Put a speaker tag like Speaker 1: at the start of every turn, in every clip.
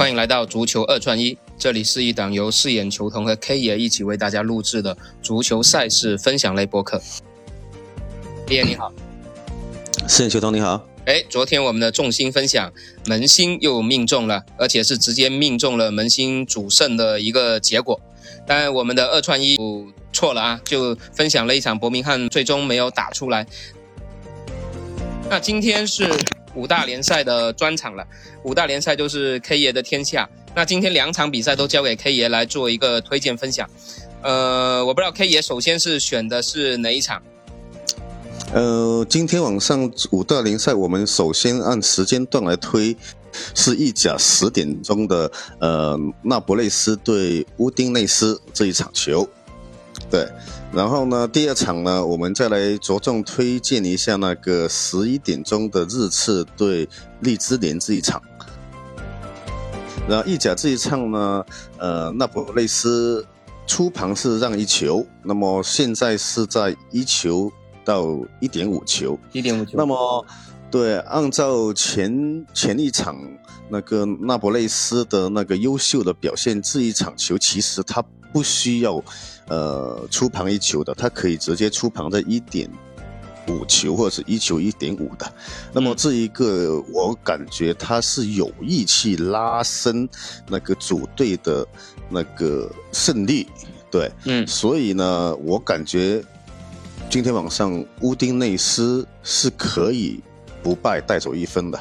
Speaker 1: 欢迎来到足球二串一，这里是一档由四眼球童和 K 爷一起为大家录制的足球赛事分享类播客。K 爷你好，
Speaker 2: 四眼球童你好。
Speaker 1: 哎，昨天我们的重心分享门兴又命中了，而且是直接命中了门兴主胜的一个结果。当然，我们的二串一错了啊，就分享了一场伯明翰最终没有打出来。那今天是五大联赛的专场了，五大联赛就是 K 爷的天下。那今天两场比赛都交给 K 爷来做一个推荐分享。呃，我不知道 K 爷首先是选的是哪一场？
Speaker 2: 呃，今天晚上五大联赛，我们首先按时间段来推，是意甲十点钟的呃那不勒斯对乌丁内斯这一场球。对，然后呢，第二场呢，我们再来着重推荐一下那个十一点钟的日次对利兹联这一场。然后意甲这一场呢，呃，那不勒斯初盘是让一球，那么现在是在一球到一点五球，
Speaker 1: 一点五球。
Speaker 2: 那么，对，按照前前一场那个那不勒斯的那个优秀的表现，这一场球其实他不需要。呃，出盘一球的，他可以直接出盘在一点五球或者是一球一点五的。那么这一个，我感觉他是有意去拉伸那个主队的那个胜利，对，嗯，所以呢，我感觉今天晚上乌丁内斯是可以不败带走一分的。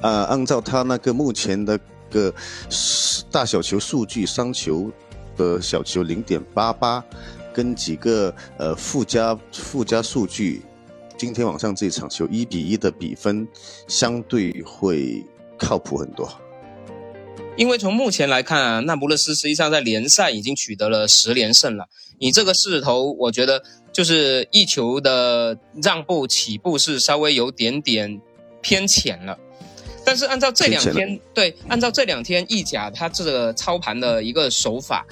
Speaker 2: 啊，按照他那个目前的个大小球数据，三球。的小球零点八八，跟几个呃附加附加数据，今天晚上这场球一比一的比分相对会靠谱很多。
Speaker 1: 因为从目前来看啊，那不勒斯实际上在联赛已经取得了十连胜了。你这个势头，我觉得就是一球的让步起步是稍微有点点偏浅了。但是按照这两天对，按照这两天意甲它这个操盘的一个手法，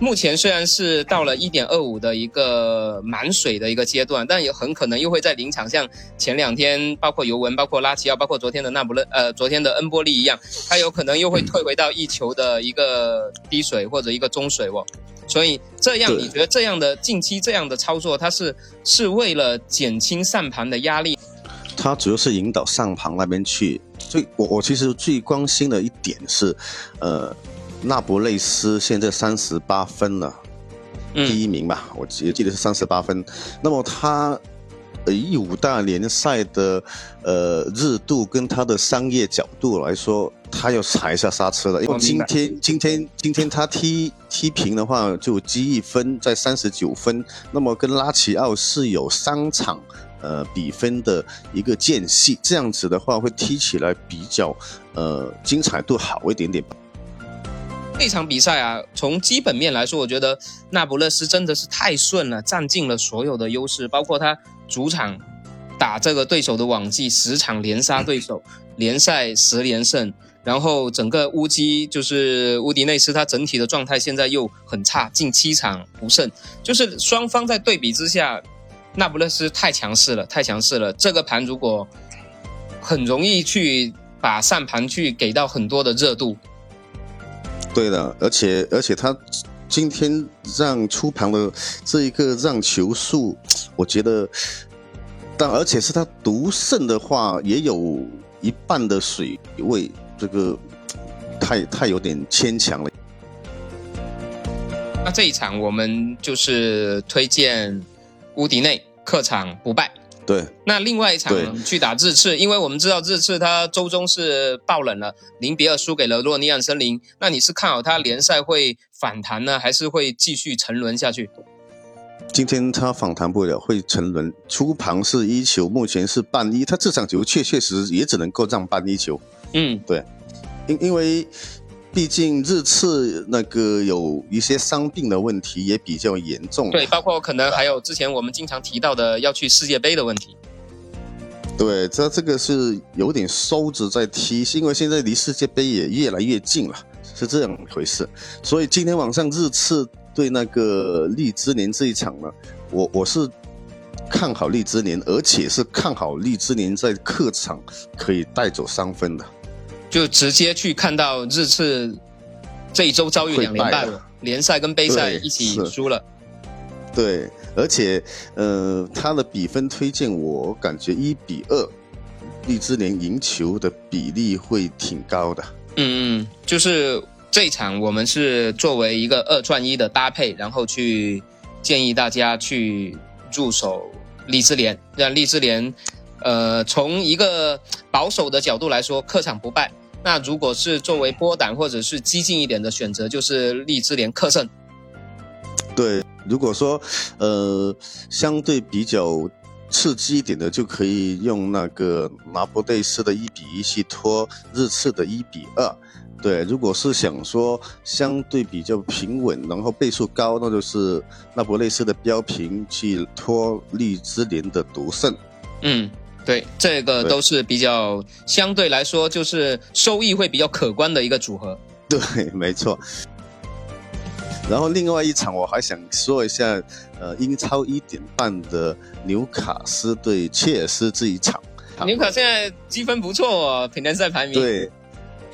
Speaker 1: 目前虽然是到了一点二五的一个满水的一个阶段，但也很可能又会在临场像前两天包括尤文、包括拉齐奥、包括昨天的那不勒呃昨天的恩波利一样，它有可能又会退回到一球的一个低水或者一个中水哦。所以这样你觉得这样的近期这样的操作，它是是为了减轻上盘的压力？
Speaker 2: 它主要是引导上盘那边去。最我我其实最关心的一点是，呃，那不勒斯现在三十八分了，第一名吧，我记记得是三十八分。那么他以五大联赛的呃热度跟他的商业角度来说，他要踩一下刹车了。因为今天今天今天他踢踢平的话，就积一分在三十九分。那么跟拉齐奥是有三场。呃，比分的一个间隙，这样子的话会踢起来比较呃精彩度好一点点。
Speaker 1: 这场比赛啊，从基本面来说，我觉得那不勒斯真的是太顺了，占尽了所有的优势，包括他主场打这个对手的网季十场连杀对手，联赛十连胜，然后整个乌鸡就是乌迪内斯，他整体的状态现在又很差，近七场不胜，就是双方在对比之下。那不勒斯太强势了，太强势了。这个盘如果很容易去把上盘去给到很多的热度。
Speaker 2: 对的，而且而且他今天让出盘的这一个让球数，我觉得，但而且是他独胜的话，也有一半的水位，这个太太有点牵强了。
Speaker 1: 那这一场我们就是推荐乌迪内。客场不败，
Speaker 2: 对。
Speaker 1: 那另外一场去打日次，因为我们知道日次他周中是爆冷了，零比二输给了洛尼亚森林。那你是看好他联赛会反弹呢，还是会继续沉沦下去？
Speaker 2: 今天他反弹不了，会沉沦。出盘是一球，目前是半一，他这场球确确实也只能够让半一球。嗯，对，因因为。毕竟日次那个有一些伤病的问题也比较严重，
Speaker 1: 对，包括可能还有之前我们经常提到的要去世界杯的问题。
Speaker 2: 对，这这个是有点收着在踢，是因为现在离世界杯也越来越近了，是这样回事。所以今天晚上日次对那个荔枝年这一场呢，我我是看好荔枝年，而且是看好荔枝年在客场可以带走三分的。
Speaker 1: 就直接去看到日次这一周遭遇两连败了，联赛跟杯赛一起输了。
Speaker 2: 对，而且呃，他的比分推荐我感觉一比二，利兹联赢球的比例会挺高的。
Speaker 1: 嗯嗯，就是这一场我们是作为一个二串一的搭配，然后去建议大家去入手利兹联，让利兹联。呃，从一个保守的角度来说，客场不败。那如果是作为波胆或者是激进一点的选择，就是荔枝联客胜。
Speaker 2: 对，如果说呃相对比较刺激一点的，就可以用那个拿破队斯的一比一去拖日次的一比二。对，如果是想说相对比较平稳，然后倍数高，那就是那不勒斯的标平去拖荔枝联的独胜。
Speaker 1: 嗯。对，这个都是比较相对来说，就是收益会比较可观的一个组合。
Speaker 2: 对，没错。然后另外一场，我还想说一下，呃，英超一点半的纽卡斯对切尔西这一场。
Speaker 1: 纽卡现在积分不错哦，平联赛排名。
Speaker 2: 对，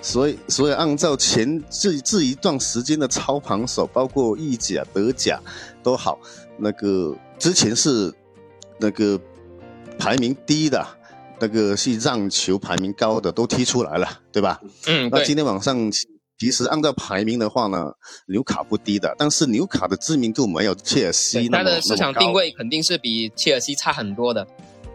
Speaker 2: 所以所以按照前这这一段时间的操盘手，包括意甲、德甲都好，那个之前是那个。排名低的，那个是让球排名高的都踢出来了，对吧？
Speaker 1: 嗯，
Speaker 2: 那今天晚上其实按照排名的话呢，纽卡不低的，但是纽卡的知名度没有切尔西那么
Speaker 1: 它的市场定位肯定是比切尔西差很多的。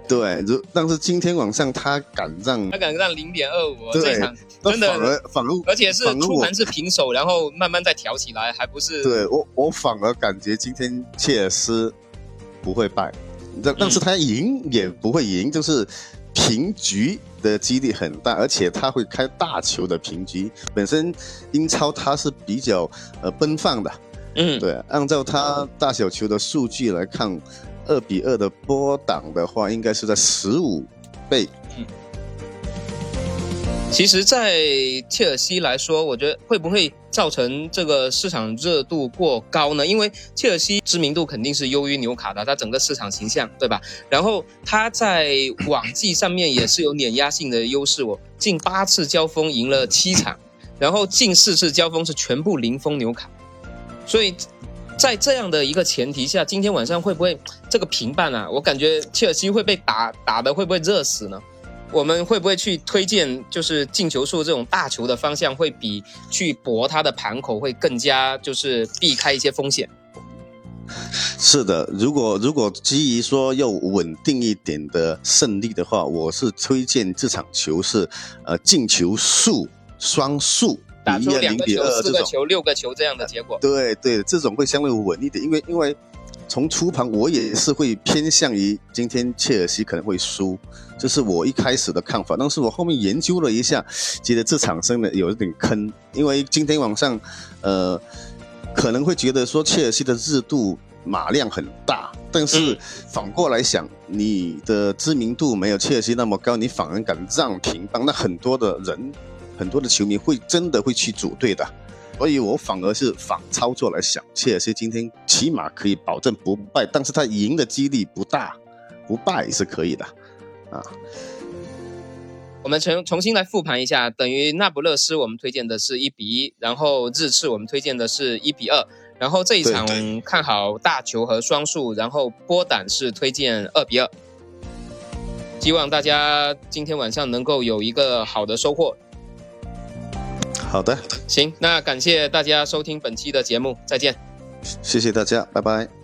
Speaker 2: 对，如但是今天晚上他敢让，
Speaker 1: 他敢让零点二五，
Speaker 2: 这场，
Speaker 1: 真的
Speaker 2: 反而反而
Speaker 1: 而且是出盘是平手，然后慢慢再挑起来，还不是？
Speaker 2: 对我我反而感觉今天切尔西不会败。但但是他赢也不会赢，就是平局的几率很大，而且他会开大球的平局。本身英超他是比较呃奔放的，
Speaker 1: 嗯，
Speaker 2: 对，按照他大小球的数据来看，二比二的波档的话，应该是在十五倍。
Speaker 1: 其实，在切尔西来说，我觉得会不会造成这个市场热度过高呢？因为切尔西知名度肯定是优于纽卡的，它整个市场形象，对吧？然后它在网季上面也是有碾压性的优势，我近八次交锋赢了七场，然后近四次交锋是全部零封纽卡，所以在这样的一个前提下，今天晚上会不会这个平半啊？我感觉切尔西会被打打的会不会热死呢？我们会不会去推荐，就是进球数这种大球的方向，会比去搏它的盘口会更加，就是避开一些风险。
Speaker 2: 是的，如果如果基于说要稳定一点的胜利的话，我是推荐这场球是，呃，进球数双数，
Speaker 1: 打出两个球、四个球、六个球这样的结果。
Speaker 2: 对对，这种会相对稳一点，因为因为。从初盘我也是会偏向于今天切尔西可能会输，这是我一开始的看法。但是我后面研究了一下，觉得这场真的有一点坑，因为今天晚上，呃，可能会觉得说切尔西的热度马量很大，但是反过来想，你的知名度没有切尔西那么高，你反而敢让平帮，那很多的人，很多的球迷会真的会去组队的。所以我反而是反操作来想，切尔西今天起码可以保证不败，但是他赢的几率不大，不败是可以的，啊。
Speaker 1: 我们重重新来复盘一下，等于那不勒斯我们推荐的是一比一，然后日次我们推荐的是一比二，然后这一场看好大球和双数，然后波胆是推荐二比二，希望大家今天晚上能够有一个好的收获。
Speaker 2: 好的，
Speaker 1: 行，那感谢大家收听本期的节目，再见。
Speaker 2: 谢谢大家，拜拜。